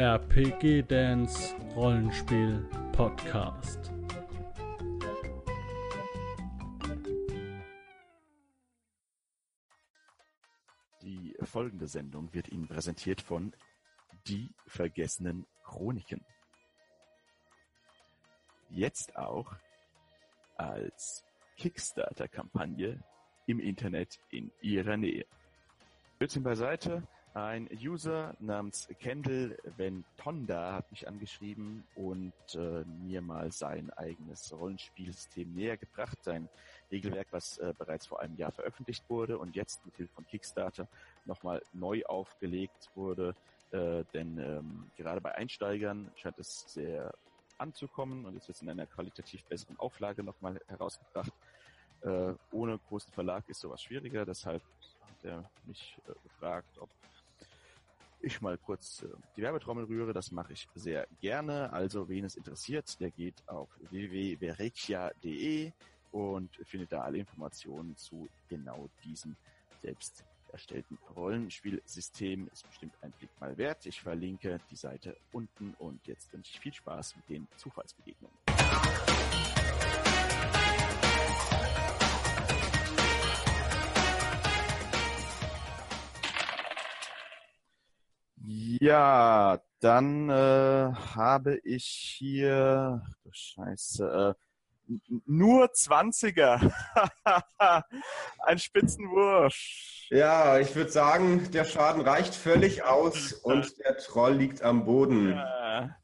RPG Dance Rollenspiel Podcast. Die folgende Sendung wird Ihnen präsentiert von Die vergessenen Chroniken. Jetzt auch als Kickstarter-Kampagne im Internet in Ihrer Nähe. Blödsinn beiseite. Ein User namens Kendall Ventonda hat mich angeschrieben und äh, mir mal sein eigenes Rollenspielsystem näher gebracht. Sein Regelwerk, was äh, bereits vor einem Jahr veröffentlicht wurde und jetzt mit Hilfe von Kickstarter nochmal neu aufgelegt wurde. Äh, denn ähm, gerade bei Einsteigern scheint es sehr anzukommen und jetzt wird es in einer qualitativ besseren Auflage nochmal herausgebracht. Äh, ohne großen Verlag ist sowas schwieriger, deshalb hat er mich äh, gefragt, ob ich mal kurz äh, die Werbetrommel rühre. Das mache ich sehr gerne. Also wen es interessiert, der geht auf www.verekia.de und findet da alle Informationen zu genau diesem selbst erstellten Rollenspielsystem. Ist bestimmt ein Blick mal wert. Ich verlinke die Seite unten und jetzt wünsche ich viel Spaß mit den Zufallsbegegnungen. Ja, dann äh, habe ich hier, du Scheiße, äh, nur 20er. Ein Spitzenwurf. Ja, ich würde sagen, der Schaden reicht völlig aus und der Troll liegt am Boden. Ja,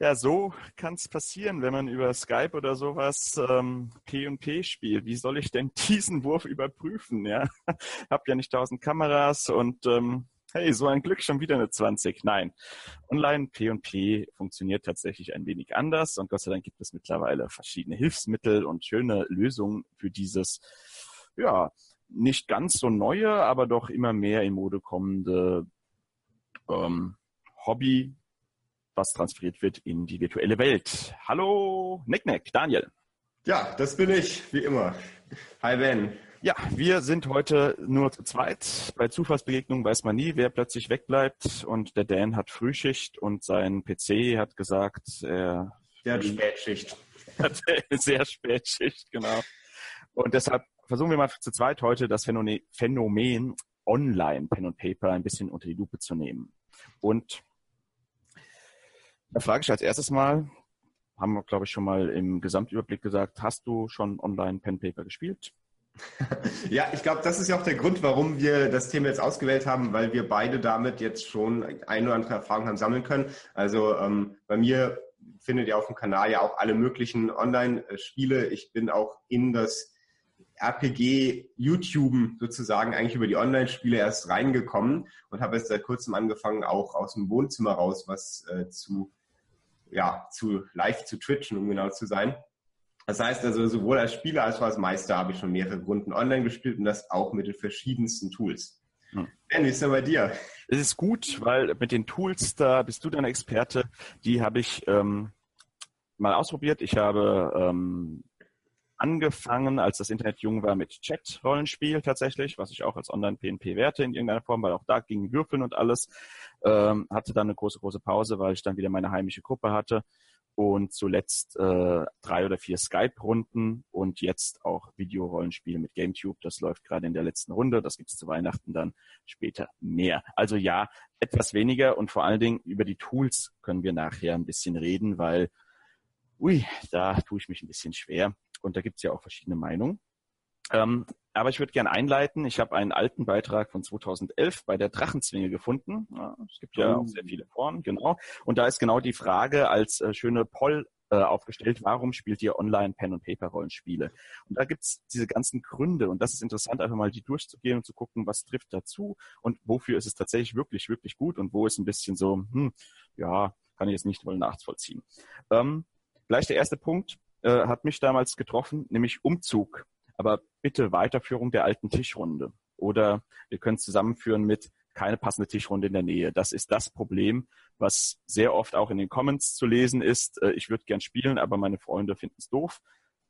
ja so kann es passieren, wenn man über Skype oder sowas ähm, P&P spielt. Wie soll ich denn diesen Wurf überprüfen? Ja, hab ja nicht tausend Kameras und ähm, hey, so ein Glück, schon wieder eine 20. Nein, Online P&P funktioniert tatsächlich ein wenig anders und Gott sei Dank gibt es mittlerweile verschiedene Hilfsmittel und schöne Lösungen für dieses, ja, nicht ganz so neue, aber doch immer mehr in Mode kommende ähm, Hobby, was transferiert wird in die virtuelle Welt. Hallo, Nicknack, Daniel. Ja, das bin ich, wie immer. Hi Ben. Ja, wir sind heute nur zu zweit. Bei Zufallsbegegnungen weiß man nie, wer plötzlich wegbleibt. Und der Dan hat Frühschicht und sein PC hat gesagt, er. Der hat Spätschicht. Hat sehr Spätschicht, genau. Und deshalb versuchen wir mal zu zweit heute das Phänomen Online Pen und Paper ein bisschen unter die Lupe zu nehmen. Und da frage ich als erstes mal, haben wir, glaube ich, schon mal im Gesamtüberblick gesagt, hast du schon Online Pen Paper gespielt? Ja, ich glaube, das ist ja auch der Grund, warum wir das Thema jetzt ausgewählt haben, weil wir beide damit jetzt schon eine oder andere Erfahrung haben sammeln können. Also ähm, bei mir findet ihr auf dem Kanal ja auch alle möglichen Online-Spiele. Ich bin auch in das RPG YouTube sozusagen eigentlich über die Online-Spiele erst reingekommen und habe jetzt seit kurzem angefangen, auch aus dem Wohnzimmer raus was äh, zu, ja, zu live zu twitchen, um genau zu sein. Das heißt also, sowohl als Spieler als auch als Meister habe ich schon mehrere Runden online gespielt und das auch mit den verschiedensten Tools. Hm. Ben, wie ist denn bei dir? Es ist gut, weil mit den Tools, da bist du dein Experte, die habe ich ähm, mal ausprobiert. Ich habe ähm, angefangen, als das Internet jung war, mit Chat-Rollenspiel tatsächlich, was ich auch als Online-PNP werte in irgendeiner Form, weil auch da ging Würfeln und alles. Ähm, hatte dann eine große, große Pause, weil ich dann wieder meine heimische Gruppe hatte und zuletzt äh, drei oder vier Skype-Runden und jetzt auch Videorollenspiele mit GameTube. Das läuft gerade in der letzten Runde. Das gibt es zu Weihnachten dann später mehr. Also ja, etwas weniger und vor allen Dingen über die Tools können wir nachher ein bisschen reden, weil, ui, da tue ich mich ein bisschen schwer. Und da gibt es ja auch verschiedene Meinungen. Ähm, aber ich würde gerne einleiten. Ich habe einen alten Beitrag von 2011 bei der Drachenzwinge gefunden. Ja, es gibt ja oh. auch sehr viele Foren, genau. Und da ist genau die Frage als äh, schöne Poll äh, aufgestellt, warum spielt ihr online Pen- und Paper-Rollenspiele? Und da gibt's diese ganzen Gründe und das ist interessant, einfach mal die durchzugehen und zu gucken, was trifft dazu und wofür ist es tatsächlich wirklich, wirklich gut und wo ist ein bisschen so, hm, ja, kann ich jetzt nicht wohl nachvollziehen. Ähm, gleich der erste Punkt äh, hat mich damals getroffen, nämlich Umzug aber bitte Weiterführung der alten Tischrunde. Oder wir können es zusammenführen mit keine passende Tischrunde in der Nähe. Das ist das Problem, was sehr oft auch in den Comments zu lesen ist. Äh, ich würde gern spielen, aber meine Freunde finden es doof.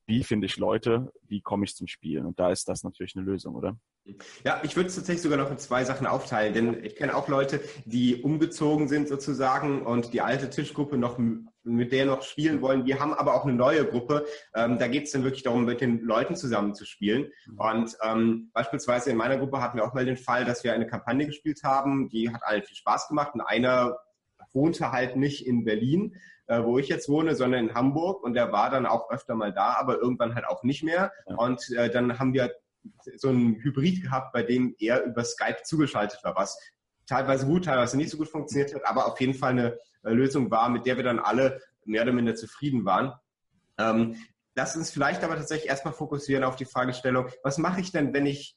Wie finde ich Leute? Wie komme ich zum Spielen? Und da ist das natürlich eine Lösung, oder? Ja, ich würde es tatsächlich sogar noch in zwei Sachen aufteilen, denn ich kenne auch Leute, die umgezogen sind sozusagen und die alte Tischgruppe noch mit der noch spielen wollen. Wir haben aber auch eine neue Gruppe. Ähm, da geht es dann wirklich darum, mit den Leuten zusammen zu spielen. Mhm. Und ähm, beispielsweise in meiner Gruppe hatten wir auch mal den Fall, dass wir eine Kampagne gespielt haben, die hat allen viel Spaß gemacht und einer wohnte halt nicht in Berlin, äh, wo ich jetzt wohne, sondern in Hamburg und der war dann auch öfter mal da, aber irgendwann halt auch nicht mehr. Ja. Und äh, dann haben wir so ein Hybrid gehabt, bei dem er über Skype zugeschaltet war, was teilweise gut, teilweise nicht so gut funktioniert hat, aber auf jeden Fall eine äh, Lösung war, mit der wir dann alle mehr oder minder zufrieden waren. Ähm, lass uns vielleicht aber tatsächlich erstmal fokussieren auf die Fragestellung, was mache ich denn, wenn ich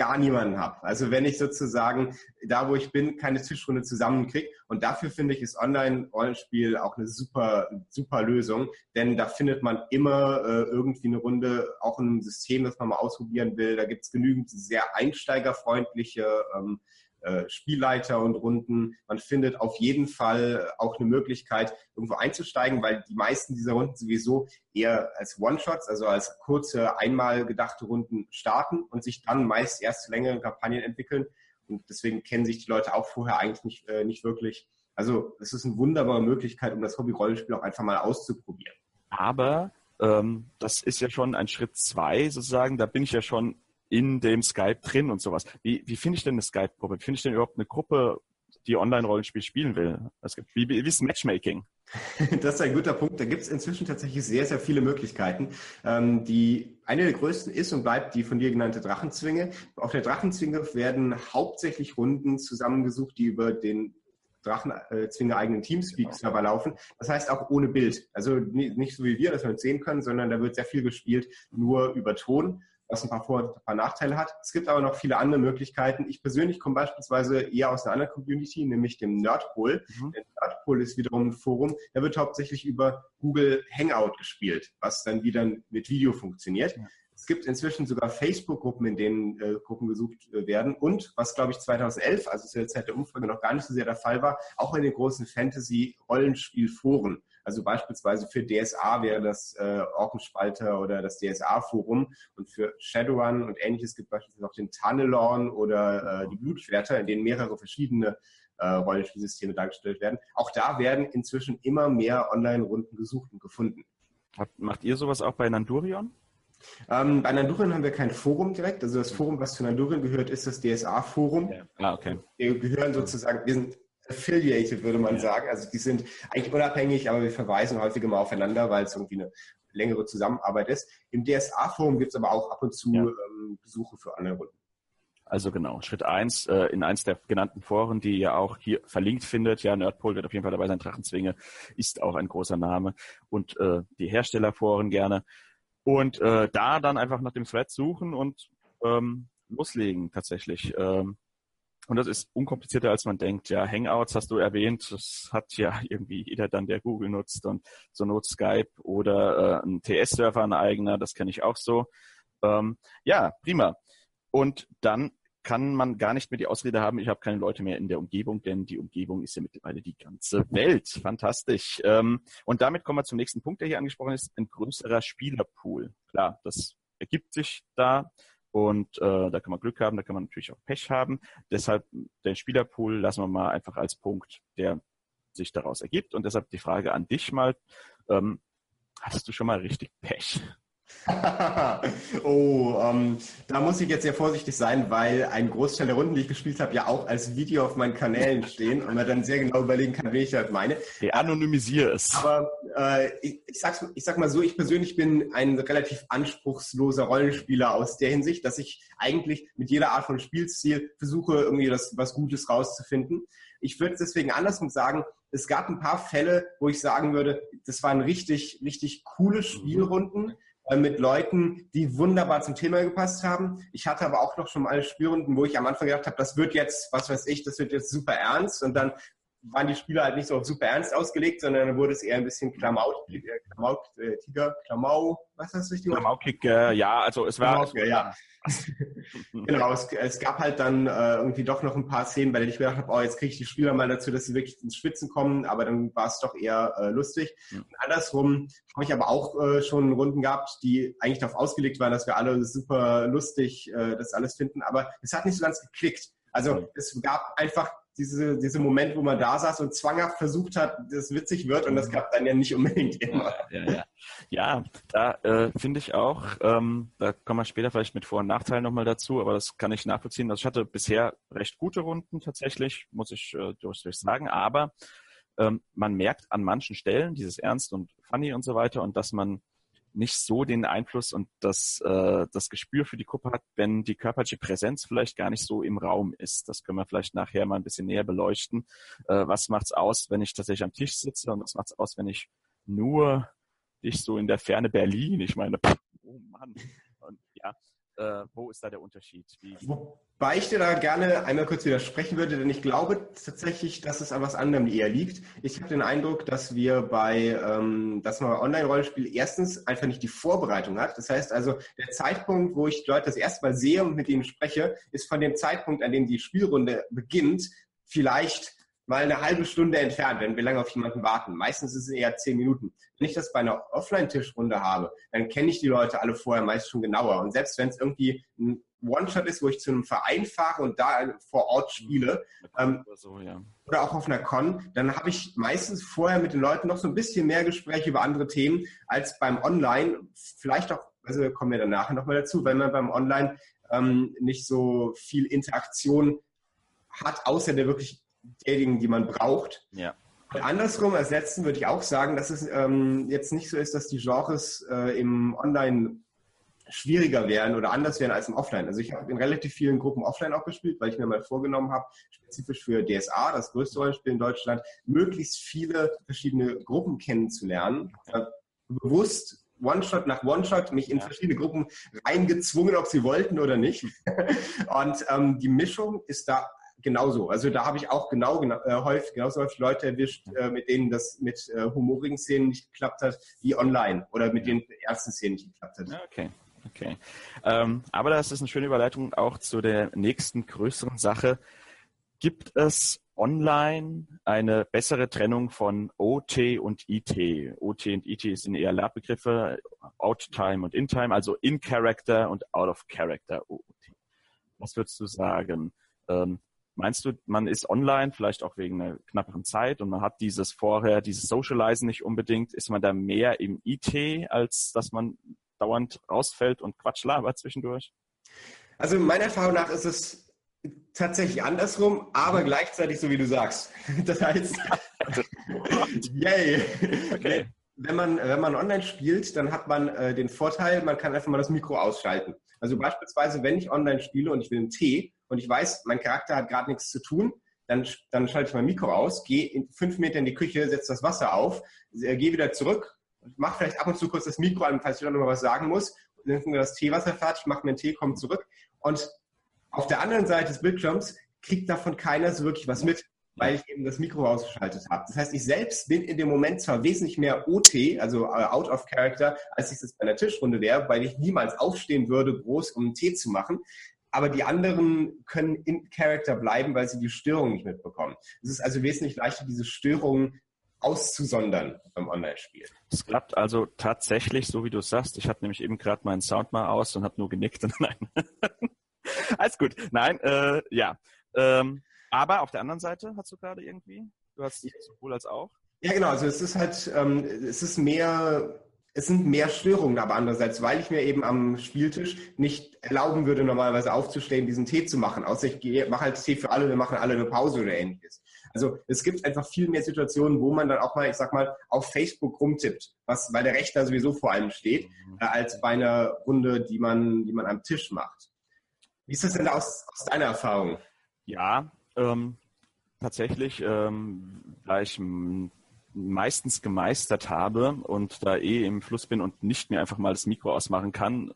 gar niemanden habe. Also wenn ich sozusagen da, wo ich bin, keine Tischrunde zusammenkriege. Und dafür finde ich, ist Online-Rollenspiel auch eine super, super Lösung, denn da findet man immer äh, irgendwie eine Runde, auch in einem System, das man mal ausprobieren will. Da gibt es genügend sehr einsteigerfreundliche ähm, äh, Spielleiter und Runden. Man findet auf jeden Fall auch eine Möglichkeit, irgendwo einzusteigen, weil die meisten dieser Runden sowieso eher als One-Shots, also als kurze, einmal gedachte Runden starten und sich dann meist erst zu längeren Kampagnen entwickeln. Und deswegen kennen sich die Leute auch vorher eigentlich nicht, äh, nicht wirklich. Also es ist eine wunderbare Möglichkeit, um das Hobby-Rollenspiel auch einfach mal auszuprobieren. Aber ähm, das ist ja schon ein Schritt zwei sozusagen. Da bin ich ja schon in dem Skype drin und sowas. Wie, wie finde ich denn eine Skype-Gruppe? Wie finde ich denn überhaupt eine Gruppe, die Online-Rollenspiel spielen will? Es gibt, wie, wie ist Matchmaking? Das ist ein guter Punkt. Da gibt es inzwischen tatsächlich sehr, sehr viele Möglichkeiten. Ähm, die eine der größten ist und bleibt die von dir genannte Drachenzwinge. Auf der Drachenzwinge werden hauptsächlich Runden zusammengesucht, die über den Drachenzwinge eigenen Teamspeak-Server genau. laufen. Das heißt auch ohne Bild. Also nicht so wie wir, dass wir uns sehen können, sondern da wird sehr viel gespielt, nur über Ton was ein paar Vor- und ein paar Nachteile hat. Es gibt aber noch viele andere Möglichkeiten. Ich persönlich komme beispielsweise eher aus einer anderen Community, nämlich dem Nerdpool. Mhm. Der Nerdpool ist wiederum ein Forum, der wird hauptsächlich über Google Hangout gespielt, was dann wieder mit Video funktioniert. Ja. Es gibt inzwischen sogar Facebook-Gruppen, in denen äh, Gruppen gesucht äh, werden. Und was, glaube ich, 2011, also zu der Zeit der Umfrage, noch gar nicht so sehr der Fall war, auch in den großen Fantasy-Rollenspielforen. Also beispielsweise für DSA wäre das äh, Orkenspalter oder das DSA-Forum. Und für Shadowrun und ähnliches gibt es beispielsweise auch den Tunnelorn oder äh, die Blutschwerter, in denen mehrere verschiedene äh, Rollenspielsysteme dargestellt werden. Auch da werden inzwischen immer mehr Online-Runden gesucht und gefunden. Macht ihr sowas auch bei Nandurion? Ähm, bei Nandurien haben wir kein Forum direkt. Also das Forum, was zu Nandurien gehört, ist das DSA-Forum. Ja. Ah, okay. Wir gehören sozusagen, wir sind affiliated, würde man ja. sagen. Also die sind eigentlich unabhängig, aber wir verweisen häufiger mal aufeinander, weil es irgendwie eine längere Zusammenarbeit ist. Im DSA-Forum gibt es aber auch ab und zu ja. ähm, Besuche für andere Runden. Also genau, Schritt eins äh, in eins der genannten Foren, die ihr auch hier verlinkt findet. Ja, Nerdpol wird auf jeden Fall dabei sein. Drachenzwinge ist auch ein großer Name. Und äh, die Herstellerforen gerne. Und äh, da dann einfach nach dem Thread suchen und ähm, loslegen tatsächlich. Ähm, und das ist unkomplizierter, als man denkt. Ja, Hangouts hast du erwähnt, das hat ja irgendwie jeder dann, der Google nutzt und so Not Skype oder äh, ein TS-Server, ein eigener, das kenne ich auch so. Ähm, ja, prima. Und dann kann man gar nicht mehr die Ausrede haben, ich habe keine Leute mehr in der Umgebung, denn die Umgebung ist ja mittlerweile die ganze Welt. Fantastisch. Ähm, und damit kommen wir zum nächsten Punkt, der hier angesprochen ist, ein größerer Spielerpool. Klar, das ergibt sich da und äh, da kann man Glück haben, da kann man natürlich auch Pech haben. Deshalb den Spielerpool lassen wir mal einfach als Punkt, der sich daraus ergibt. Und deshalb die Frage an dich mal, ähm, hast du schon mal richtig Pech? oh, ähm, da muss ich jetzt sehr vorsichtig sein, weil ein Großteil der Runden, die ich gespielt habe, ja auch als Video auf meinen Kanälen stehen und man dann sehr genau überlegen kann, wen ich halt meine. Ich anonymisiere es. Aber äh, ich, ich, sag's, ich sag mal so, ich persönlich bin ein relativ anspruchsloser Rollenspieler aus der Hinsicht, dass ich eigentlich mit jeder Art von Spielstil versuche, irgendwie das, was Gutes rauszufinden. Ich würde deswegen andersrum sagen, es gab ein paar Fälle, wo ich sagen würde, das waren richtig, richtig coole mhm. Spielrunden äh, mit Leuten, die wunderbar zum Thema gepasst haben. Ich hatte aber auch noch schon mal Spielrunden, wo ich am Anfang gedacht habe, das wird jetzt, was weiß ich, das wird jetzt super ernst und dann waren die Spiele halt nicht so super ernst ausgelegt, sondern dann wurde es eher ein bisschen Klamauk, äh, Klamauk, äh, Tiger, Klamau, was hast du richtig Klamaukig, äh, ja, also es war. Klamauk, ja. genau, es, es, gab halt dann äh, irgendwie doch noch ein paar Szenen, bei denen ich gedacht habe, oh, jetzt kriege ich die Spieler mal dazu, dass sie wirklich ins Schwitzen kommen, aber dann war es doch eher äh, lustig. Mhm. andersrum habe ich aber auch äh, schon Runden gehabt, die eigentlich darauf ausgelegt waren, dass wir alle super lustig äh, das alles finden, aber es hat nicht so ganz geklickt. Also es gab einfach diese, diese Moment, wo man da saß und zwanghaft versucht hat, dass es witzig wird und das mhm. klappt dann ja nicht unbedingt immer. Ja, ja, ja. da äh, finde ich auch, ähm, da kommen wir später vielleicht mit Vor- und Nachteilen nochmal dazu, aber das kann ich nachvollziehen. Also ich hatte bisher recht gute Runden tatsächlich, muss ich äh, durchaus sagen, aber ähm, man merkt an manchen Stellen dieses Ernst und Funny und so weiter und dass man nicht so den Einfluss und das, äh, das Gespür für die Gruppe hat, wenn die körperliche Präsenz vielleicht gar nicht so im Raum ist. Das können wir vielleicht nachher mal ein bisschen näher beleuchten. Äh, was macht's aus, wenn ich tatsächlich am Tisch sitze und was macht's aus, wenn ich nur dich so in der Ferne Berlin, ich meine, oh Mann. Und ja, äh, wo ist da der Unterschied? Wie Wobei ich dir da gerne einmal kurz widersprechen würde, denn ich glaube tatsächlich, dass es an was anderem eher liegt. Ich habe den Eindruck, dass wir bei, ähm, man bei Online-Rollenspiel erstens einfach nicht die Vorbereitung hat. Das heißt also, der Zeitpunkt, wo ich Leute das erste Mal sehe und mit ihnen spreche, ist von dem Zeitpunkt, an dem die Spielrunde beginnt, vielleicht mal eine halbe Stunde entfernt, wenn wir lange auf jemanden warten. Meistens ist es eher zehn Minuten. Wenn ich das bei einer Offline-Tischrunde habe, dann kenne ich die Leute alle vorher meist schon genauer. Und selbst wenn es irgendwie ein One-Shot ist, wo ich zu einem Verein fahre und da vor Ort spiele, ähm, oder, so, ja. oder auch auf einer Con, dann habe ich meistens vorher mit den Leuten noch so ein bisschen mehr Gespräche über andere Themen als beim Online. Vielleicht auch, also kommen wir dann nachher nochmal dazu, weil man beim Online ähm, nicht so viel Interaktion hat, außer der wirklich derjenigen, die man braucht. Ja. Und andersrum ersetzen würde ich auch sagen, dass es ähm, jetzt nicht so ist, dass die Genres äh, im Online schwieriger wären oder anders wären als im Offline. Also ich habe in relativ vielen Gruppen offline auch gespielt, weil ich mir mal vorgenommen habe, spezifisch für DSA, das größte Rollenspiel in Deutschland, möglichst viele verschiedene Gruppen kennenzulernen. Okay. bewusst One-Shot nach One-Shot mich in ja. verschiedene Gruppen reingezwungen, ob sie wollten oder nicht. Und ähm, die Mischung ist da genauso. Also da habe ich auch genau, genau äh, häufig, genauso häufig Leute erwischt, äh, mit denen das mit äh, humorigen Szenen nicht geklappt hat, wie online oder mit den ersten Szenen nicht geklappt hat. Okay. Okay. Ähm, aber das ist eine schöne Überleitung auch zu der nächsten größeren Sache. Gibt es online eine bessere Trennung von OT und IT? OT und IT sind eher Labbegriffe, Out-Time und In-Time, also In-Character und Out-of-Character OT. Was würdest du sagen? Ähm, Meinst du, man ist online, vielleicht auch wegen einer knapperen Zeit und man hat dieses vorher, dieses Socializen nicht unbedingt, ist man da mehr im IT, als dass man dauernd rausfällt und Quatsch labert zwischendurch? Also meiner Erfahrung nach ist es tatsächlich andersrum, aber gleichzeitig so wie du sagst. Das heißt, yay. Okay. Wenn man, wenn man online spielt, dann hat man äh, den Vorteil, man kann einfach mal das Mikro ausschalten. Also beispielsweise, wenn ich online spiele und ich will einen Tee, und ich weiß, mein Charakter hat gerade nichts zu tun, dann, dann schalte ich mein Mikro aus, gehe fünf Meter in die Küche, setze das Wasser auf, äh, gehe wieder zurück, mache vielleicht ab und zu kurz das Mikro an, falls ich noch mal was sagen muss, dann wir das Teewasser fertig, mache mir einen Tee, komme zurück. Und auf der anderen Seite des Bildschirms kriegt davon keiner so wirklich was mit, weil ich eben das Mikro ausgeschaltet habe. Das heißt, ich selbst bin in dem Moment zwar wesentlich mehr OT, also äh, out of character, als ich das bei einer Tischrunde wäre, weil ich niemals aufstehen würde, groß um einen Tee zu machen aber die anderen können in Character bleiben, weil sie die Störung nicht mitbekommen. Es ist also wesentlich leichter, diese Störungen auszusondern beim Online-Spiel. Es klappt also tatsächlich, so wie du sagst. Ich hatte nämlich eben gerade meinen Sound mal aus und habe nur genickt. Nein. Alles gut. Nein, äh, ja. Ähm, aber auf der anderen Seite hast du gerade irgendwie, du hast sowohl als auch. Ja, genau. Also es ist halt, ähm, es ist mehr es sind mehr Störungen, aber andererseits, weil ich mir eben am Spieltisch nicht erlauben würde, normalerweise aufzustehen, diesen Tee zu machen. Außer ich gehe, mache halt Tee für alle, wir machen alle eine Pause oder ähnliches. Also es gibt einfach viel mehr Situationen, wo man dann auch mal, ich sag mal, auf Facebook rumtippt, was bei der Rechner sowieso vor allem steht, äh, als bei einer Runde, die man, die man am Tisch macht. Wie ist das denn aus, aus deiner Erfahrung? Ja, ähm, tatsächlich, ähm, da ich meistens gemeistert habe und da eh im Fluss bin und nicht mehr einfach mal das Mikro ausmachen kann,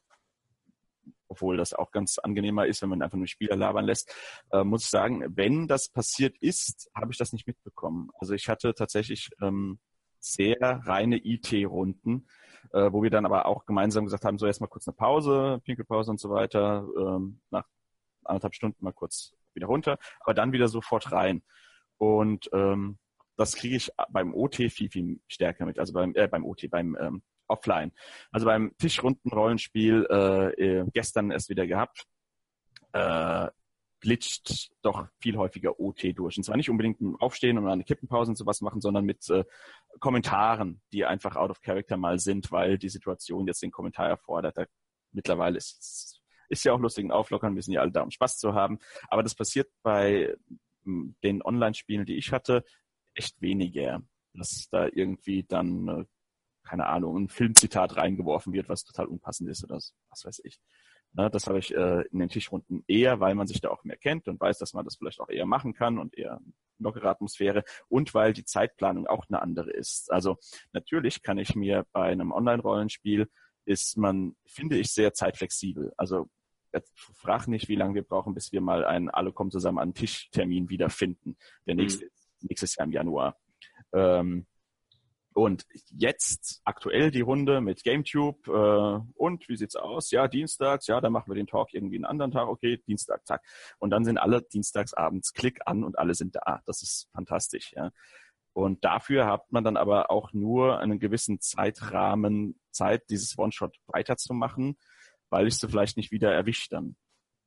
obwohl das auch ganz angenehmer ist, wenn man einfach nur Spieler labern lässt, äh, muss ich sagen, wenn das passiert ist, habe ich das nicht mitbekommen. Also ich hatte tatsächlich ähm, sehr reine IT-Runden, äh, wo wir dann aber auch gemeinsam gesagt haben, so erstmal kurz eine Pause, Pinkelpause und so weiter, ähm, nach anderthalb Stunden mal kurz wieder runter, aber dann wieder sofort rein. Und ähm, das kriege ich beim OT viel, viel stärker mit. Also beim, äh, beim OT, beim ähm, Offline. Also beim Tischrunden-Rollenspiel äh, äh, gestern erst wieder gehabt, äh, glitscht doch viel häufiger OT durch. Und zwar nicht unbedingt im Aufstehen und eine Kippenpause und sowas machen, sondern mit äh, Kommentaren, die einfach out of character mal sind, weil die Situation jetzt den Kommentar erfordert. Da, mittlerweile ist ist ja auch lustig und auflockern, wir sind ja alle da, um Spaß zu haben. Aber das passiert bei den Online-Spielen, die ich hatte, echt weniger, dass da irgendwie dann, äh, keine Ahnung, ein Filmzitat reingeworfen wird, was total unpassend ist oder was weiß ich. Ne, das habe ich äh, in den Tischrunden eher, weil man sich da auch mehr kennt und weiß, dass man das vielleicht auch eher machen kann und eher lockere Atmosphäre und weil die Zeitplanung auch eine andere ist. Also natürlich kann ich mir bei einem Online-Rollenspiel ist man, finde ich, sehr zeitflexibel. Also frag nicht, wie lange wir brauchen, bis wir mal einen alle kommen zusammen an Tischtermin wiederfinden. Der nächste mhm. Nächstes Jahr im Januar. Ähm, und jetzt aktuell die Runde mit GameTube. Äh, und wie sieht's aus? Ja, dienstags, ja, dann machen wir den Talk irgendwie einen anderen Tag. Okay, Dienstag, zack. Und dann sind alle dienstags abends Klick an und alle sind da. Das ist fantastisch, ja. Und dafür hat man dann aber auch nur einen gewissen Zeitrahmen Zeit, dieses One-Shot weiterzumachen, weil ich sie vielleicht nicht wieder erwische dann.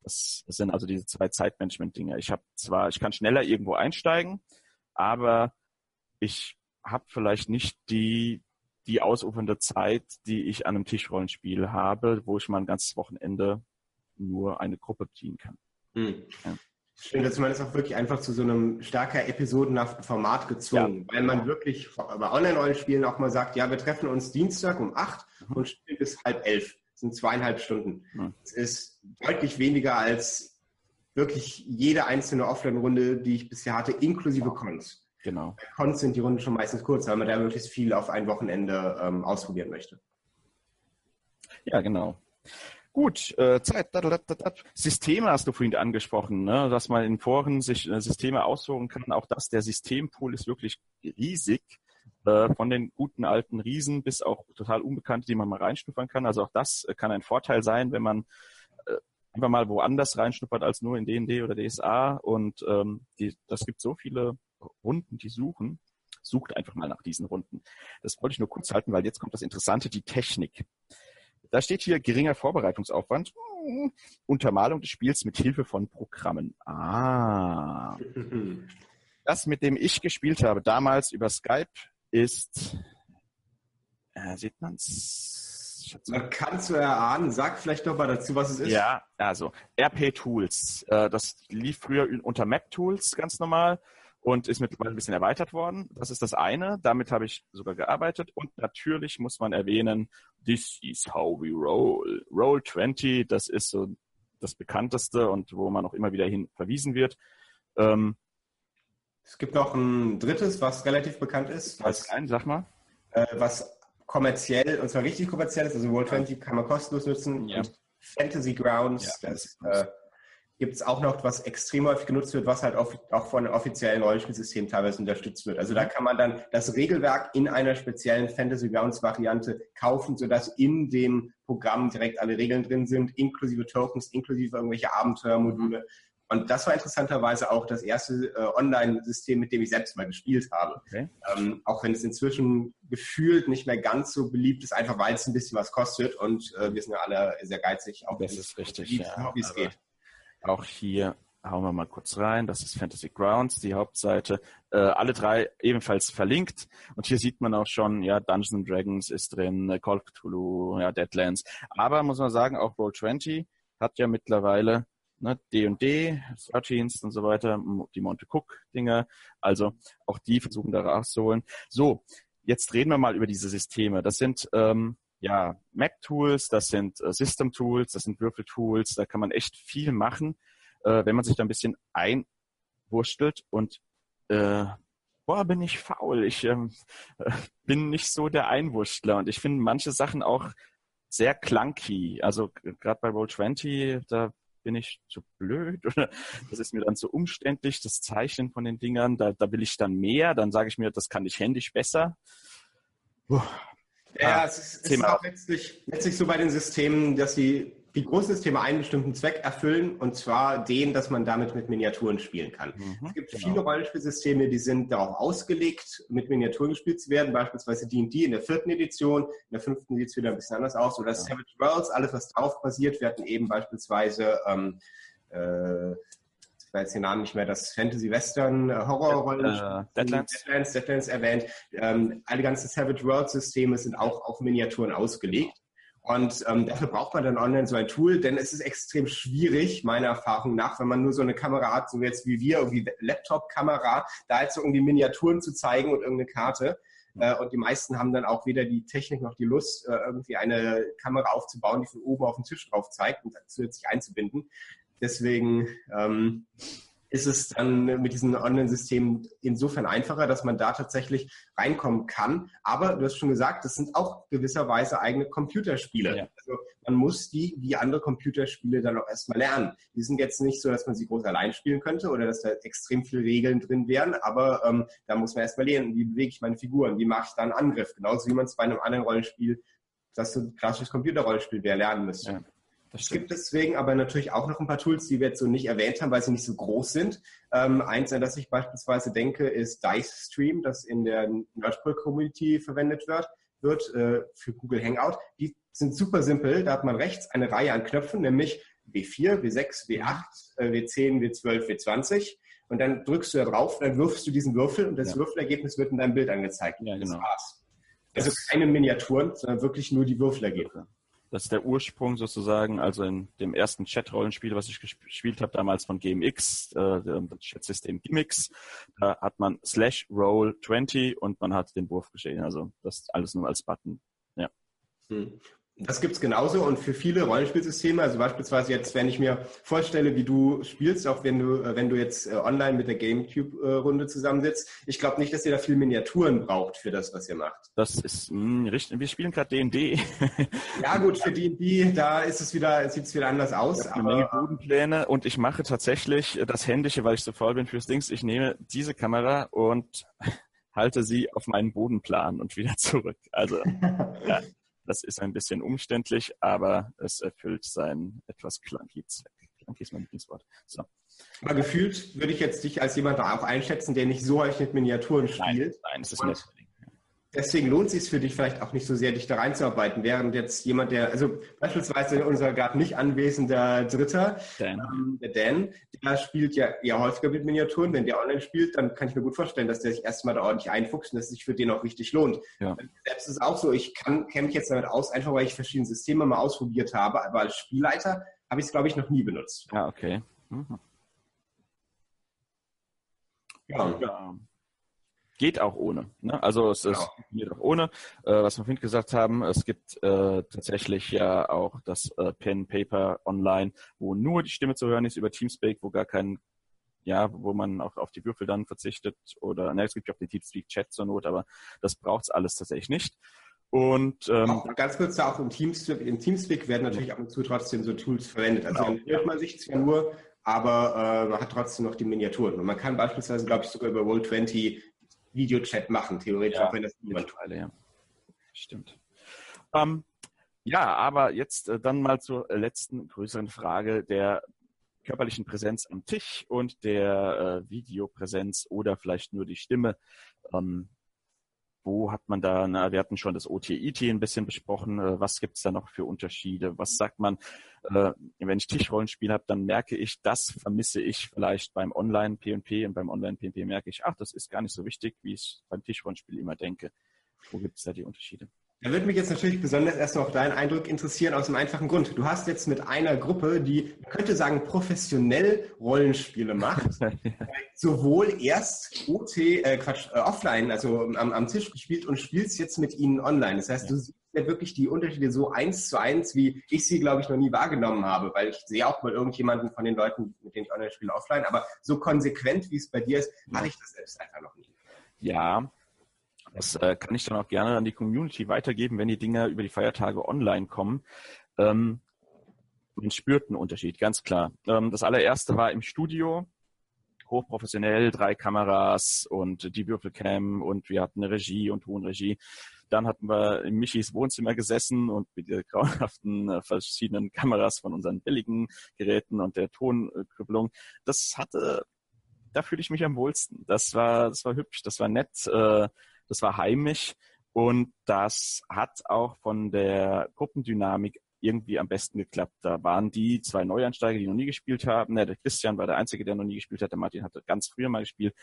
Das, das sind also diese zwei Zeitmanagement-Dinge. Ich habe zwar, ich kann schneller irgendwo einsteigen, aber ich habe vielleicht nicht die, die ausufernde Zeit, die ich an einem Tischrollenspiel habe, wo ich mal ein ganzes Wochenende nur eine Gruppe bedienen kann. Hm. Ja. Stimmt, dass man ist auch wirklich einfach zu so einem stärker episodenhaften Format gezwungen, ja, weil man wirklich bei Online-Rollenspielen auch mal sagt, ja, wir treffen uns Dienstag um acht mhm. und spielen bis halb elf. Das sind zweieinhalb Stunden. Mhm. Das ist deutlich weniger als wirklich jede einzelne Offline-Runde, die ich bisher hatte, inklusive Cons. Genau. Bei Cons sind die Runden schon meistens kurz, weil man da möglichst viel auf ein Wochenende ähm, ausprobieren möchte. Ja, genau. Gut, äh, Zeit. Systeme hast du vorhin angesprochen, ne? dass man in Foren sich äh, Systeme aussuchen kann. Auch das, der Systempool ist wirklich riesig. Äh, von den guten alten Riesen bis auch total Unbekannte, die man mal reinschnuppern kann. Also auch das kann ein Vorteil sein, wenn man einfach mal woanders reinschnuppert als nur in D&D oder DSA. Und ähm, die, das gibt so viele Runden, die suchen. Sucht einfach mal nach diesen Runden. Das wollte ich nur kurz halten, weil jetzt kommt das Interessante, die Technik. Da steht hier geringer Vorbereitungsaufwand, Untermalung des Spiels mit Hilfe von Programmen. Ah. Das, mit dem ich gespielt habe, damals über Skype, ist, äh, sieht man's? Man kann es erahnen. Sag vielleicht noch mal dazu, was es ist. Ja, also RP Tools. Äh, das lief früher unter Mac Tools ganz normal und ist mittlerweile ein bisschen erweitert worden. Das ist das eine. Damit habe ich sogar gearbeitet. Und natürlich muss man erwähnen, this is how we roll. Roll 20, das ist so das bekannteste und wo man auch immer wieder hin verwiesen wird. Ähm, es gibt noch ein drittes, was relativ bekannt ist. Was ein, sag mal. Äh, was kommerziell, und zwar richtig kommerziell ist, also Roll 20 kann man kostenlos nutzen. Ja. Und Fantasy Grounds, ja, das, äh, gibt es auch noch, was extrem häufig genutzt wird, was halt auch von offiziellen Rollenspielsystemen teilweise unterstützt wird. Also da kann man dann das Regelwerk in einer speziellen Fantasy Grounds Variante kaufen, sodass in dem Programm direkt alle Regeln drin sind, inklusive Tokens, inklusive irgendwelche Abenteuermodule. Und das war interessanterweise auch das erste äh, Online-System, mit dem ich selbst mal gespielt habe. Okay. Ähm, auch wenn es inzwischen gefühlt nicht mehr ganz so beliebt ist, einfach weil es ein bisschen was kostet und äh, wir sind ja alle sehr geizig, auch das ist richtig, ja, wie es geht. Auch hier hauen wir mal kurz rein. Das ist Fantasy Grounds, die Hauptseite. Äh, alle drei ebenfalls verlinkt. Und hier sieht man auch schon, ja, Dungeons Dragons ist drin, äh, Call of Cthulhu, ja, Deadlands. Aber muss man sagen, auch Roll20 hat ja mittlerweile ne, D&D, 13 und so weiter, die Monte Cook Dinge. Also auch die versuchen da rauszuholen. So, jetzt reden wir mal über diese Systeme. Das sind ähm, ja, Mac-Tools, das sind äh, System-Tools, das sind Würfel-Tools, da kann man echt viel machen, äh, wenn man sich da ein bisschen einwurstelt und äh, boah, bin ich faul. Ich ähm, bin nicht so der Einwurstler und ich finde manche Sachen auch sehr clunky. Also gerade bei Roll20, da bin ich zu blöd oder das ist mir dann zu umständlich, das Zeichnen von den Dingern, da, da will ich dann mehr, dann sage ich mir, das kann ich händisch besser. Puh. Ja, ah, es ist, es ist auch letztlich, letztlich so bei den Systemen, dass sie die Großsysteme einen bestimmten Zweck erfüllen, und zwar den, dass man damit mit Miniaturen spielen kann. Mhm, es gibt genau. viele Rollenspielsysteme, die sind darauf ausgelegt, mit Miniaturen gespielt zu werden, beispielsweise D&D in der vierten Edition, in der fünften sieht es wieder ein bisschen anders aus, oder ja. Savage Worlds, alles was darauf basiert. Wir hatten eben beispielsweise ähm, äh, ich weiß den Namen nicht mehr, das Fantasy-Western, äh, äh, Deadlands. Deadlands, Deadlands erwähnt. Ähm, alle ganzen Savage World-Systeme sind auch auf Miniaturen ausgelegt. Und ähm, dafür braucht man dann online so ein Tool, denn es ist extrem schwierig, meiner Erfahrung nach, wenn man nur so eine Kamera hat, so jetzt wie wir, irgendwie Laptop-Kamera, da jetzt so irgendwie Miniaturen zu zeigen und irgendeine Karte. Äh, und die meisten haben dann auch weder die Technik noch die Lust, äh, irgendwie eine Kamera aufzubauen, die von oben auf den Tisch drauf zeigt und zusätzlich einzubinden. Deswegen ähm, ist es dann mit diesen Online-Systemen insofern einfacher, dass man da tatsächlich reinkommen kann. Aber du hast schon gesagt, das sind auch gewisserweise eigene Computerspiele. Ja. Also man muss die wie andere Computerspiele dann auch erstmal lernen. Die sind jetzt nicht so, dass man sie groß allein spielen könnte oder dass da extrem viele Regeln drin wären, aber ähm, da muss man erstmal lernen, wie bewege ich meine Figuren, wie mache ich da einen Angriff, genauso wie man es bei einem anderen Rollenspiel, das so ein klassisches Computerrollenspiel wäre, lernen müsste. Ja. Es gibt deswegen aber natürlich auch noch ein paar Tools, die wir jetzt so nicht erwähnt haben, weil sie nicht so groß sind. Ähm, eins, an das ich beispielsweise denke, ist Dice Stream, das in der Nerdpool Community verwendet wird, wird äh, für Google Hangout. Die sind super simpel. Da hat man rechts eine Reihe an Knöpfen, nämlich W4, W6, W8, äh, W10, W12, W20. Und dann drückst du da drauf, dann wirfst du diesen Würfel und das ja. Würfelergebnis wird in deinem Bild angezeigt. Ja, genau. Das war's. Also keine Miniaturen, sondern wirklich nur die Würfelergebnisse. Das ist der Ursprung sozusagen, also in dem ersten Chat-Rollenspiel, was ich gespielt habe, damals von GMX, äh, das Chat-System Gimmix. Da hat man slash roll 20 und man hat den Wurf geschehen. Also das alles nur als Button. Ja. Hm. Das gibt's genauso und für viele Rollenspielsysteme, also beispielsweise jetzt, wenn ich mir vorstelle, wie du spielst, auch wenn du, äh, wenn du jetzt äh, online mit der GameCube-Runde zusammensitzt, ich glaube nicht, dass ihr da viel Miniaturen braucht für das, was ihr macht. Das ist hm, richtig. Wir spielen gerade D&D. ja gut, für D&D, da ist es wieder, sieht es wieder anders aus. Ich aber Menge Bodenpläne und ich mache tatsächlich das Händische, weil ich so faul bin fürs Dings. Ich nehme diese Kamera und halte sie auf meinen Bodenplan und wieder zurück. Also ja. Das ist ein bisschen umständlich, aber es erfüllt seinen etwas clunky Zweck. Clunky ist mein Lieblingswort. So. Aber gefühlt würde ich jetzt dich als jemand auch einschätzen, der nicht so häufig mit Miniaturen spielt. Nein, nein es ist nicht deswegen lohnt es sich für dich vielleicht auch nicht so sehr, dich da reinzuarbeiten, während jetzt jemand, der, also beispielsweise unser gerade nicht anwesender Dritter, Dan. Ähm, der Dan, der spielt ja eher häufiger mit Miniaturen. Wenn der online spielt, dann kann ich mir gut vorstellen, dass der sich erstmal da ordentlich einfuchst und dass es sich für den auch richtig lohnt. Ja. Selbst ist es auch so, ich kann, kenne mich jetzt damit aus, einfach weil ich verschiedene Systeme mal ausprobiert habe, aber als Spielleiter habe ich es, glaube ich, noch nie benutzt. Ja, okay. Mhm. Ja. ja geht auch ohne. Ne? Also es, genau. geht auch ohne. Äh, was wir vorhin gesagt haben, es gibt äh, tatsächlich ja auch das äh, Pen Paper online, wo nur die Stimme zu hören ist über Teamspeak, wo gar kein ja, wo man auch auf die Würfel dann verzichtet oder ne, es gibt ja auch den Teamspeak-Chat zur Not, aber das braucht's alles tatsächlich nicht. Und ähm, auch ganz kurz da auch im Teamspeak, im Teamspeak werden natürlich ab und zu trotzdem so Tools verwendet. Also genau. dann hört man sich zwar nur, aber äh, man hat trotzdem noch die Miniaturen. Und man kann beispielsweise, glaube ich, sogar über Roll20 Videochat machen, theoretisch, ja, auch wenn das niemand tut. Ja. Stimmt. Ähm, ja, aber jetzt äh, dann mal zur letzten größeren Frage der körperlichen Präsenz am Tisch und der äh, Videopräsenz oder vielleicht nur die Stimme. Ähm, wo hat man da, na, wir hatten schon das OTIT ein bisschen besprochen, äh, was gibt's da noch für Unterschiede? Was sagt man, äh, wenn ich Tischrollenspiel habe, dann merke ich, das vermisse ich vielleicht beim Online-PNP und beim Online-PNP merke ich, ach, das ist gar nicht so wichtig, wie ich beim Tischrollenspiel immer denke. Wo gibt's da die Unterschiede? Da würde mich jetzt natürlich besonders erstmal auf deinen Eindruck interessieren, aus dem einfachen Grund. Du hast jetzt mit einer Gruppe, die, man könnte sagen, professionell Rollenspiele macht, sowohl erst OT, äh, Quatsch, äh, offline, also am, am, Tisch gespielt und spielst jetzt mit ihnen online. Das heißt, ja. du siehst ja wirklich die Unterschiede so eins zu eins, wie ich sie, glaube ich, noch nie wahrgenommen habe, weil ich sehe auch mal irgendjemanden von den Leuten, mit denen ich online spiele, offline, aber so konsequent, wie es bei dir ist, hatte ich das selbst einfach noch nie. Ja, Das äh, kann ich dann auch gerne an die Community weitergeben, wenn die Dinger über die Feiertage online kommen. Ähm, man spürt einen Unterschied, ganz klar. Ähm, das allererste war im Studio, hochprofessionell, drei Kameras und die Würfelcam und wir hatten eine Regie und Tonregie. Dann hatten wir in Michis Wohnzimmer gesessen und mit der grauenhaften äh, verschiedenen Kameras von unseren billigen Geräten und der Tonküppelung. Das hatte, da fühle ich mich am wohlsten. Das war, das war hübsch, das war nett, äh, das war heimisch und das hat auch von der Gruppendynamik irgendwie am besten geklappt. Da waren die zwei Neuansteiger, die noch nie gespielt haben. Ja, der Christian war der Einzige, der noch nie gespielt hat. Der Martin hatte ganz früher mal gespielt.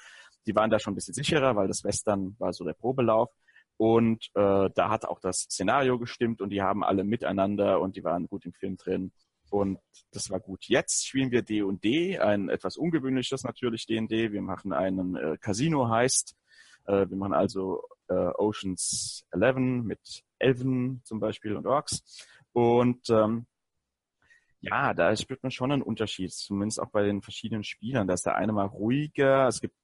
Die waren da schon ein bisschen sicherer, weil das Western war so der Probelauf. Und äh, da hat auch das Szenario gestimmt und die haben alle miteinander und die waren gut im Film drin. Und das war gut. Jetzt spielen wir D&D, ein etwas ungewöhnliches natürlich D&D. Wir machen einen äh, Casino-Heist. Äh, wir machen also äh, Oceans 11 mit Elven zum Beispiel und Orks. Und ähm, ja, da spürt man schon einen Unterschied, zumindest auch bei den verschiedenen Spielern. Da ist der eine mal ruhiger, es gibt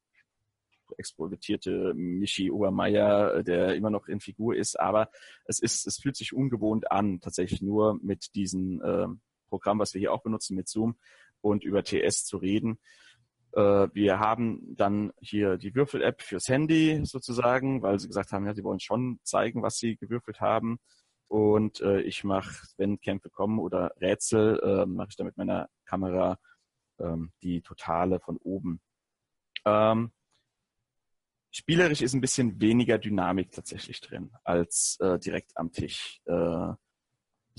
extrovertierte Michi Obermeier, der immer noch in Figur ist, aber es ist, es fühlt sich ungewohnt an, tatsächlich nur mit diesem äh, Programm, was wir hier auch benutzen, mit Zoom und über TS zu reden. Äh, wir haben dann hier die Würfel-App fürs Handy sozusagen, weil sie gesagt haben, ja, sie wollen schon zeigen, was sie gewürfelt haben. Und äh, ich mache, wenn Kämpfe kommen oder Rätsel, äh, mache ich da mit meiner Kamera ähm, die Totale von oben. Ähm, spielerisch ist ein bisschen weniger Dynamik tatsächlich drin als äh, direkt am Tisch. Äh,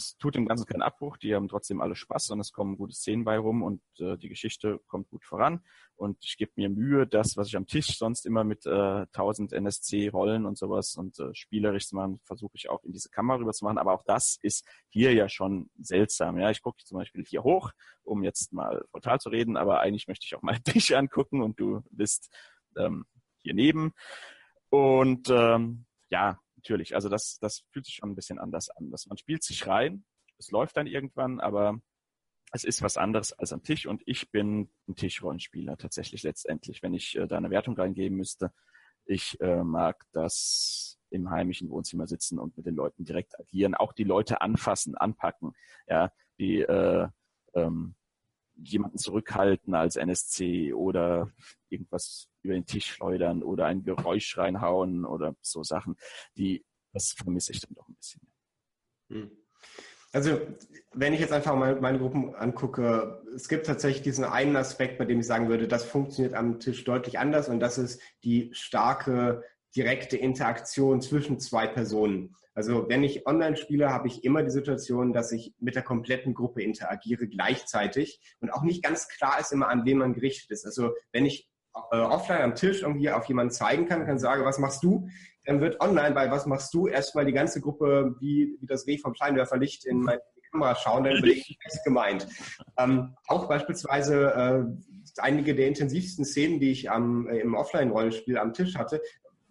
es tut dem Ganzen keinen Abbruch, die haben trotzdem alle Spaß und es kommen gute Szenen bei rum und äh, die Geschichte kommt gut voran. Und ich gebe mir Mühe, das, was ich am Tisch sonst immer mit äh, 1000 NSC-Rollen und sowas und äh, spielerisch zu machen, versuche ich auch in diese Kamera rüber zu machen. Aber auch das ist hier ja schon seltsam. Ja, ich gucke zum Beispiel hier hoch, um jetzt mal frontal zu reden, aber eigentlich möchte ich auch mal dich angucken und du bist ähm, hier neben. Und ähm, ja, natürlich. Also das, das fühlt sich schon ein bisschen anders an. Dass man spielt sich rein, es läuft dann irgendwann, aber es ist was anderes als am Tisch und ich bin ein Tischrollenspieler tatsächlich letztendlich, wenn ich äh, da eine Wertung reingeben müsste. Ich äh, mag das im heimischen Wohnzimmer sitzen und mit den Leuten direkt agieren, auch die Leute anfassen, anpacken, ja, die äh, ähm, jemanden zurückhalten als NSC oder irgendwas über den Tisch schleudern oder ein Geräusch reinhauen oder so Sachen, die, das vermisse ich dann doch ein bisschen. Hm. Also, wenn ich jetzt einfach mal meine Gruppen angucke, es gibt tatsächlich diesen einen Aspekt, bei dem ich sagen würde, das funktioniert am Tisch deutlich anders und das ist die starke direkte Interaktion zwischen zwei Personen. Also wenn ich online spiele, habe ich immer die Situation, dass ich mit der kompletten Gruppe interagiere gleichzeitig und auch nicht ganz klar ist immer, an wen man gerichtet ist. Also wenn ich äh, offline am Tisch irgendwie auf jemanden zeigen kann, kann sagen, was machst du? Dann wird online bei was machst du erstmal die ganze Gruppe wie, wie das Reh vom Scheinwerferlicht in meine Kamera schauen, dann bin ich fest gemeint. Ähm, auch beispielsweise äh, einige der intensivsten Szenen, die ich am, äh, im Offline-Rollenspiel am Tisch hatte,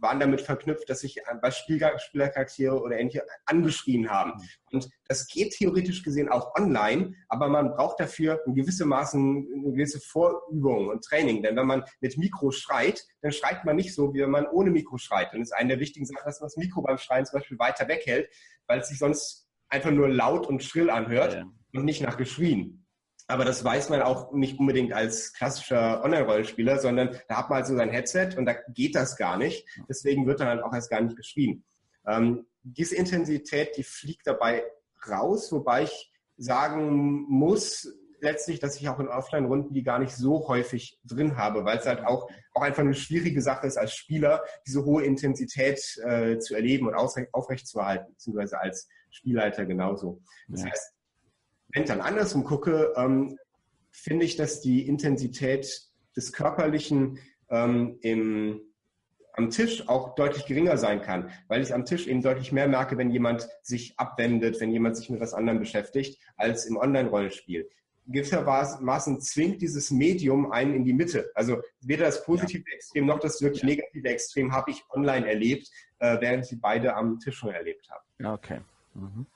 waren damit verknüpft, dass sich bei Spieler, Spielercharaktere oder ähnliche angeschrien haben. Mhm. Und das geht theoretisch gesehen auch online, aber man braucht dafür in gewisse Maßen eine gewisse Vorübung und Training. Denn wenn man mit Mikro schreit, dann schreit man nicht so, wie wenn man ohne Mikro schreit. Und es ist eine der wichtigen Sachen, dass man das Mikro beim Schreien zum Beispiel weiter weghält, weil es sich sonst einfach nur laut und schrill anhört ja. und nicht nach Geschrien. Aber das weiß man auch nicht unbedingt als klassischer Online-Rollenspieler, sondern da hat man halt so sein Headset und da geht das gar nicht. Deswegen wird dann halt auch erst gar nicht geschrien. Ähm, diese Intensität, die fliegt dabei raus, wobei ich sagen muss, letztlich, dass ich auch in Offline-Runden die gar nicht so häufig drin habe, weil es halt auch, auch einfach eine schwierige Sache ist, als Spieler diese hohe Intensität äh, zu erleben und aufrechtzuerhalten, beziehungsweise als Spielleiter genauso. Das ja. heißt, wenn ich dann andersrum gucke, ähm, finde ich, dass die Intensität des Körperlichen ähm, im, am Tisch auch deutlich geringer sein kann, weil ich am Tisch eben deutlich mehr merke, wenn jemand sich abwendet, wenn jemand sich mit was anderem beschäftigt, als im Online-Rollenspiel. Gewissermaßen zwingt dieses Medium einen in die Mitte. Also weder das positive ja. Extrem noch das wirklich negative Extrem habe ich online erlebt, äh, während sie beide am Tisch schon erlebt haben. Ja, okay. Mhm.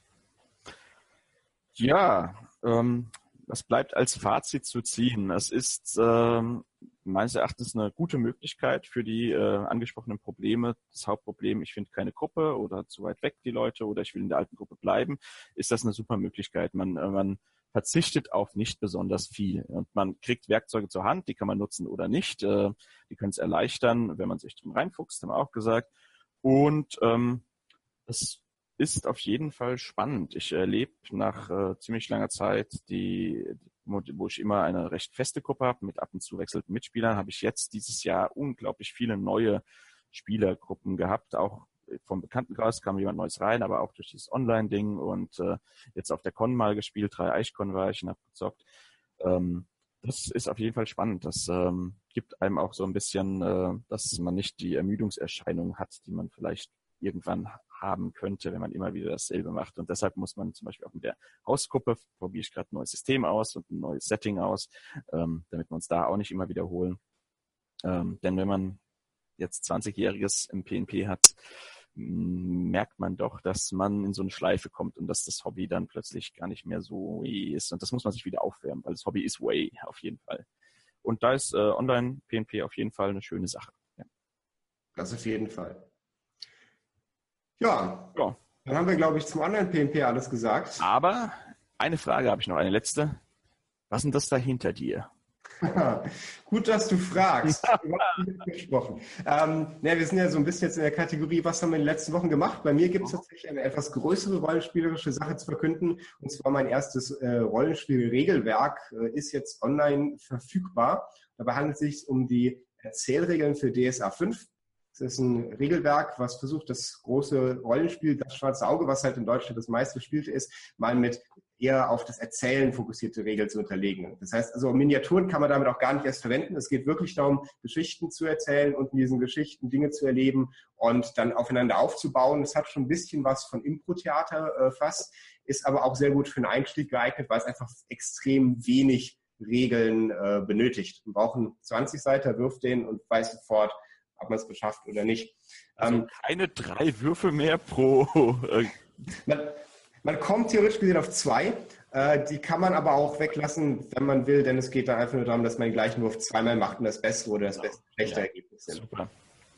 Ja, ähm, was bleibt als Fazit zu ziehen? Es ist ähm, meines Erachtens eine gute Möglichkeit für die äh, angesprochenen Probleme. Das Hauptproblem, ich finde keine Gruppe oder zu weit weg die Leute oder ich will in der alten Gruppe bleiben, ist das eine super Möglichkeit. Man, äh, man verzichtet auf nicht besonders viel. Und man kriegt Werkzeuge zur Hand, die kann man nutzen oder nicht. Äh, die können es erleichtern, wenn man sich drin reinfuchst, haben wir auch gesagt. Und ähm, es ist auf jeden Fall spannend. Ich erlebe nach äh, ziemlich langer Zeit, die, wo ich immer eine recht feste Gruppe habe mit ab und zu wechselnden Mitspielern, habe ich jetzt dieses Jahr unglaublich viele neue Spielergruppen gehabt. Auch vom Bekanntenkreis kam jemand Neues rein, aber auch durch dieses Online-Ding und äh, jetzt auf der Con mal gespielt, drei Eichkon war ich und habe gezockt. Ähm, das ist auf jeden Fall spannend. Das ähm, gibt einem auch so ein bisschen, äh, dass man nicht die Ermüdungserscheinung hat, die man vielleicht irgendwann haben könnte, wenn man immer wieder dasselbe macht. Und deshalb muss man zum Beispiel auch mit der Hausgruppe, probiere ich gerade ein neues System aus und ein neues Setting aus, ähm, damit wir uns da auch nicht immer wiederholen. Ähm, denn wenn man jetzt 20-Jähriges im PNP hat, merkt man doch, dass man in so eine Schleife kommt und dass das Hobby dann plötzlich gar nicht mehr so ist. Und das muss man sich wieder aufwärmen, weil das Hobby ist way auf jeden Fall. Und da ist äh, Online-PNP auf jeden Fall eine schöne Sache. Ja. Das auf jeden Fall. Ja, ja. dann haben wir, glaube ich, zum Online-PNP alles gesagt. Aber eine Frage habe ich noch, eine letzte. Was ist denn das da hinter dir? Gut, dass du fragst. gesprochen. Ähm, ja, wir sind ja so ein bisschen jetzt in der Kategorie, was haben wir in den letzten Wochen gemacht? Bei mir gibt es tatsächlich eine etwas größere rollenspielerische Sache zu verkünden. Und zwar mein erstes äh, Rollenspiel-Regelwerk äh, ist jetzt online verfügbar. Dabei handelt es sich um die Erzählregeln für DSA 5. Das ist ein Regelwerk, was versucht, das große Rollenspiel, das schwarze Auge, was halt in Deutschland das meiste gespielte ist, mal mit eher auf das Erzählen fokussierte Regeln zu unterlegen. Das heißt, also Miniaturen kann man damit auch gar nicht erst verwenden. Es geht wirklich darum, Geschichten zu erzählen und in diesen Geschichten Dinge zu erleben und dann aufeinander aufzubauen. Es hat schon ein bisschen was von Impro-Theater äh, fast, ist aber auch sehr gut für einen Einstieg geeignet, weil es einfach extrem wenig Regeln äh, benötigt. Wir brauchen 20 Seiten, wirft den und weiß sofort, ob man es geschafft oder nicht. Also ähm, keine drei Würfe mehr pro. Äh, man, man, kommt theoretisch gesehen auf zwei. Äh, die kann man aber auch weglassen, wenn man will, denn es geht dann einfach nur darum, dass man den gleichen Wurf zweimal macht und das bessere oder das beste schlechte ja. Ergebnis sind. Super.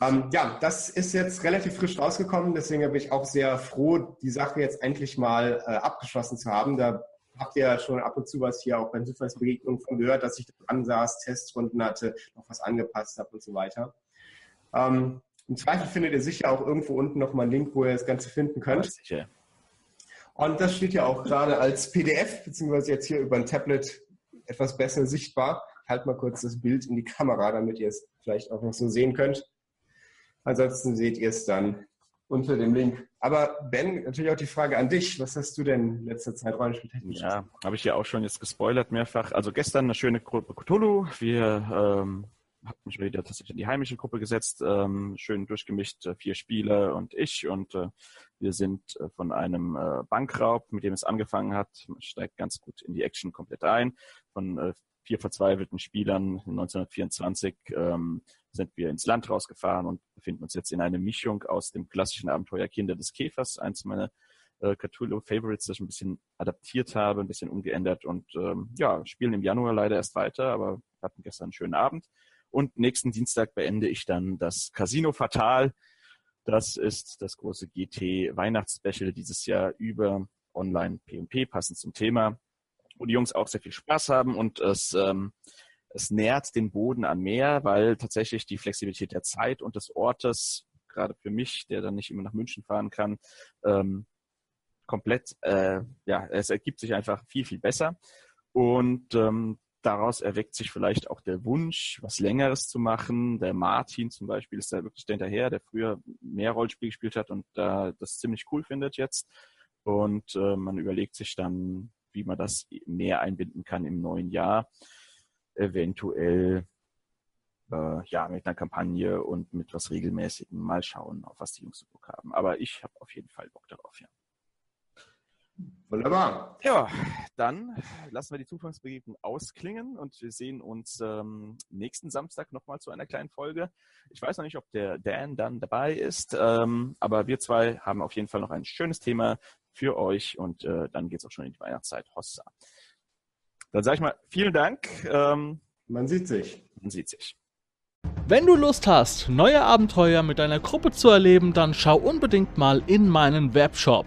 Ähm, ja, das ist jetzt relativ frisch rausgekommen, deswegen bin ich auch sehr froh, die Sache jetzt endlich mal äh, abgeschlossen zu haben. Da habt ihr ja schon ab und zu was hier auch bei Zufallsbegegnungen von gehört, dass ich dran saß, Testrunden hatte, noch was angepasst habe und so weiter. Ähm, Im Zweifel findet ihr sicher auch irgendwo unten nochmal einen Link, wo ihr das Ganze finden könnt. sicher. Und das steht ja auch gerade als PDF, beziehungsweise jetzt hier über ein Tablet etwas besser sichtbar. Ich halte mal kurz das Bild in die Kamera, damit ihr es vielleicht auch noch so sehen könnt. Ansonsten seht ihr es dann unter dem Link. Aber Ben, natürlich auch die Frage an dich. Was hast du denn in letzter Zeit rollenspieltechnisch? Ja, habe ich ja auch schon jetzt gespoilert mehrfach. Also gestern eine schöne Gruppe Cthulhu. Wir ähm, habe mich wieder tatsächlich in die heimische Gruppe gesetzt, ähm, schön durchgemischt, äh, vier Spiele und ich. Und äh, wir sind äh, von einem äh, Bankraub, mit dem es angefangen hat, steigt ganz gut in die Action komplett ein. Von äh, vier verzweifelten Spielern 1924 ähm, sind wir ins Land rausgefahren und befinden uns jetzt in einer Mischung aus dem klassischen Abenteuer Kinder des Käfers, eins meiner äh, Cthulhu Favorites, das ich ein bisschen adaptiert habe, ein bisschen umgeändert und ähm, ja, spielen im Januar leider erst weiter, aber hatten gestern einen schönen Abend. Und nächsten Dienstag beende ich dann das Casino Fatal. Das ist das große GT Weihnachtsspecial dieses Jahr über Online P&P, passend zum Thema, wo die Jungs auch sehr viel Spaß haben und es, ähm, es nährt den Boden an mehr, weil tatsächlich die Flexibilität der Zeit und des Ortes, gerade für mich, der dann nicht immer nach München fahren kann, ähm, komplett, äh, ja, es ergibt sich einfach viel, viel besser. Und ähm, daraus erweckt sich vielleicht auch der Wunsch, was Längeres zu machen. Der Martin zum Beispiel ist da wirklich hinterher, der früher mehr Rollspiel gespielt hat und da das ziemlich cool findet jetzt. Und äh, man überlegt sich dann, wie man das mehr einbinden kann im neuen Jahr. Eventuell äh, ja mit einer Kampagne und mit was Regelmäßigem mal schauen, auf was die Jungs so Bock haben. Aber ich habe auf jeden Fall Bock darauf, ja. Wunderbar. Ja, dann lassen wir die Zufallsbegegnung ausklingen und wir sehen uns ähm, nächsten Samstag nochmal zu einer kleinen Folge. Ich weiß noch nicht, ob der Dan dann dabei ist, ähm, aber wir zwei haben auf jeden Fall noch ein schönes Thema für euch und äh, dann geht es auch schon in die Weihnachtszeit. Hossa. Dann sage ich mal vielen Dank. Ähm, Man sieht sich. Man sieht sich. Wenn du Lust hast, neue Abenteuer mit deiner Gruppe zu erleben, dann schau unbedingt mal in meinen Webshop